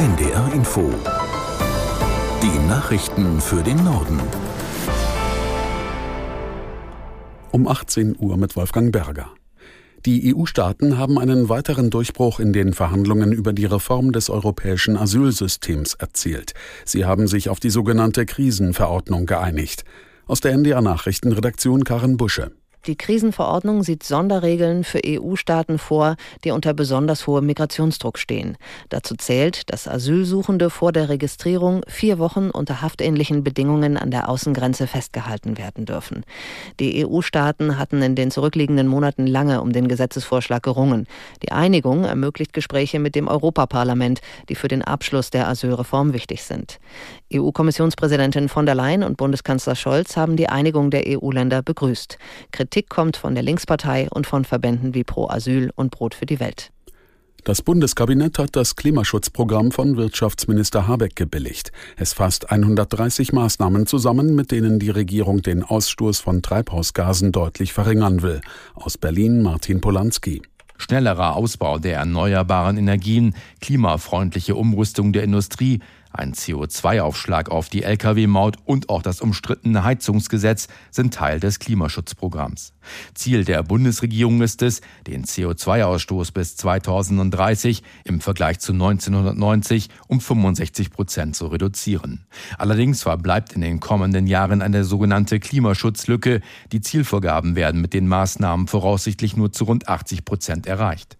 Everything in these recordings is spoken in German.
NDR Info. Die Nachrichten für den Norden. Um 18 Uhr mit Wolfgang Berger. Die EU-Staaten haben einen weiteren Durchbruch in den Verhandlungen über die Reform des europäischen Asylsystems erzielt. Sie haben sich auf die sogenannte Krisenverordnung geeinigt. Aus der NDR Nachrichtenredaktion Karin Busche. Die Krisenverordnung sieht Sonderregeln für EU-Staaten vor, die unter besonders hohem Migrationsdruck stehen. Dazu zählt, dass Asylsuchende vor der Registrierung vier Wochen unter haftähnlichen Bedingungen an der Außengrenze festgehalten werden dürfen. Die EU-Staaten hatten in den zurückliegenden Monaten lange um den Gesetzesvorschlag gerungen. Die Einigung ermöglicht Gespräche mit dem Europaparlament, die für den Abschluss der Asylreform wichtig sind. EU-Kommissionspräsidentin von der Leyen und Bundeskanzler Scholz haben die Einigung der EU-Länder begrüßt. Kritik kommt von der Linkspartei und von Verbänden wie Pro Asyl und Brot für die Welt. Das Bundeskabinett hat das Klimaschutzprogramm von Wirtschaftsminister Habeck gebilligt. Es fasst 130 Maßnahmen zusammen, mit denen die Regierung den Ausstoß von Treibhausgasen deutlich verringern will. Aus Berlin Martin Polanski schnellerer Ausbau der erneuerbaren Energien, klimafreundliche Umrüstung der Industrie, ein CO2-Aufschlag auf die Lkw-Maut und auch das umstrittene Heizungsgesetz sind Teil des Klimaschutzprogramms. Ziel der Bundesregierung ist es, den CO2-Ausstoß bis 2030 im Vergleich zu 1990 um 65 Prozent zu reduzieren. Allerdings verbleibt in den kommenden Jahren eine sogenannte Klimaschutzlücke. Die Zielvorgaben werden mit den Maßnahmen voraussichtlich nur zu rund 80 Prozent erreicht.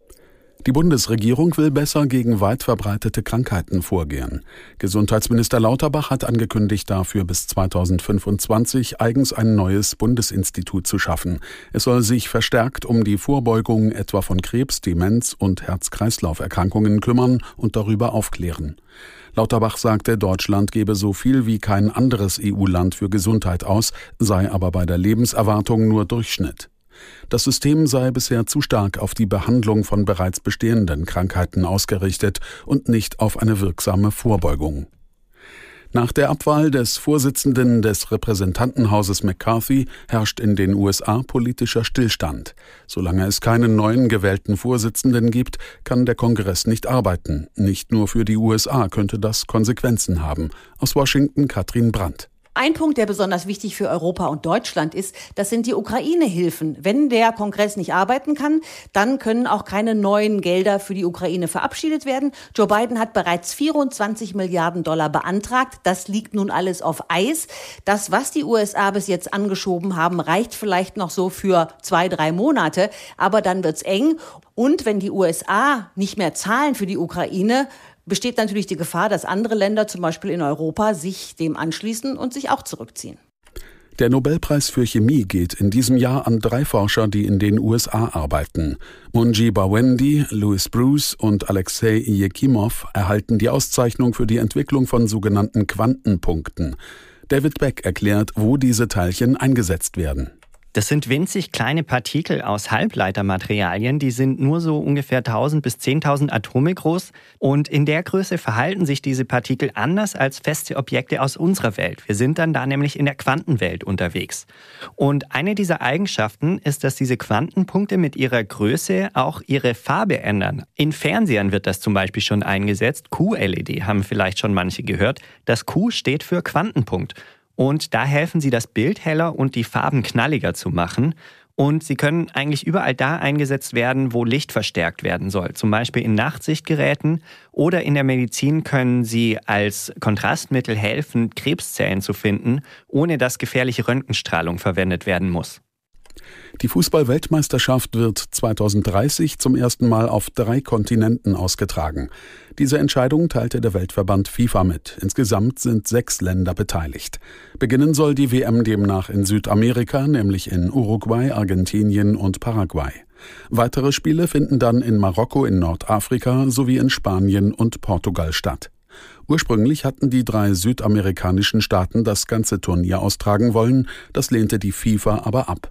Die Bundesregierung will besser gegen weit verbreitete Krankheiten vorgehen. Gesundheitsminister Lauterbach hat angekündigt, dafür bis 2025 eigens ein neues Bundesinstitut zu schaffen. Es soll sich verstärkt um die Vorbeugung etwa von Krebs, Demenz und Herz-Kreislauf-Erkrankungen kümmern und darüber aufklären. Lauterbach sagte, Deutschland gebe so viel wie kein anderes EU-Land für Gesundheit aus, sei aber bei der Lebenserwartung nur Durchschnitt. Das System sei bisher zu stark auf die Behandlung von bereits bestehenden Krankheiten ausgerichtet und nicht auf eine wirksame Vorbeugung. Nach der Abwahl des Vorsitzenden des Repräsentantenhauses McCarthy herrscht in den USA politischer Stillstand. Solange es keinen neuen gewählten Vorsitzenden gibt, kann der Kongress nicht arbeiten. Nicht nur für die USA könnte das Konsequenzen haben. Aus Washington Katrin Brandt. Ein Punkt, der besonders wichtig für Europa und Deutschland ist, das sind die Ukraine-Hilfen. Wenn der Kongress nicht arbeiten kann, dann können auch keine neuen Gelder für die Ukraine verabschiedet werden. Joe Biden hat bereits 24 Milliarden Dollar beantragt. Das liegt nun alles auf Eis. Das, was die USA bis jetzt angeschoben haben, reicht vielleicht noch so für zwei, drei Monate. Aber dann wird's eng. Und wenn die USA nicht mehr zahlen für die Ukraine, besteht natürlich die Gefahr, dass andere Länder, zum Beispiel in Europa, sich dem anschließen und sich auch zurückziehen. Der Nobelpreis für Chemie geht in diesem Jahr an drei Forscher, die in den USA arbeiten. Munji Bawendi, Louis Bruce und Alexei Yekimov erhalten die Auszeichnung für die Entwicklung von sogenannten Quantenpunkten. David Beck erklärt, wo diese Teilchen eingesetzt werden. Das sind winzig kleine Partikel aus Halbleitermaterialien, die sind nur so ungefähr 1000 bis 10.000 Atome groß und in der Größe verhalten sich diese Partikel anders als feste Objekte aus unserer Welt. Wir sind dann da nämlich in der Quantenwelt unterwegs. Und eine dieser Eigenschaften ist, dass diese Quantenpunkte mit ihrer Größe auch ihre Farbe ändern. In Fernsehern wird das zum Beispiel schon eingesetzt. QLED haben vielleicht schon manche gehört. Das Q steht für Quantenpunkt. Und da helfen sie, das Bild heller und die Farben knalliger zu machen. Und sie können eigentlich überall da eingesetzt werden, wo Licht verstärkt werden soll. Zum Beispiel in Nachtsichtgeräten oder in der Medizin können sie als Kontrastmittel helfen, Krebszellen zu finden, ohne dass gefährliche Röntgenstrahlung verwendet werden muss. Die Fußball-Weltmeisterschaft wird 2030 zum ersten Mal auf drei Kontinenten ausgetragen. Diese Entscheidung teilte der Weltverband FIFA mit. Insgesamt sind sechs Länder beteiligt. Beginnen soll die WM demnach in Südamerika, nämlich in Uruguay, Argentinien und Paraguay. Weitere Spiele finden dann in Marokko, in Nordafrika sowie in Spanien und Portugal statt. Ursprünglich hatten die drei südamerikanischen Staaten das ganze Turnier austragen wollen, das lehnte die FIFA aber ab.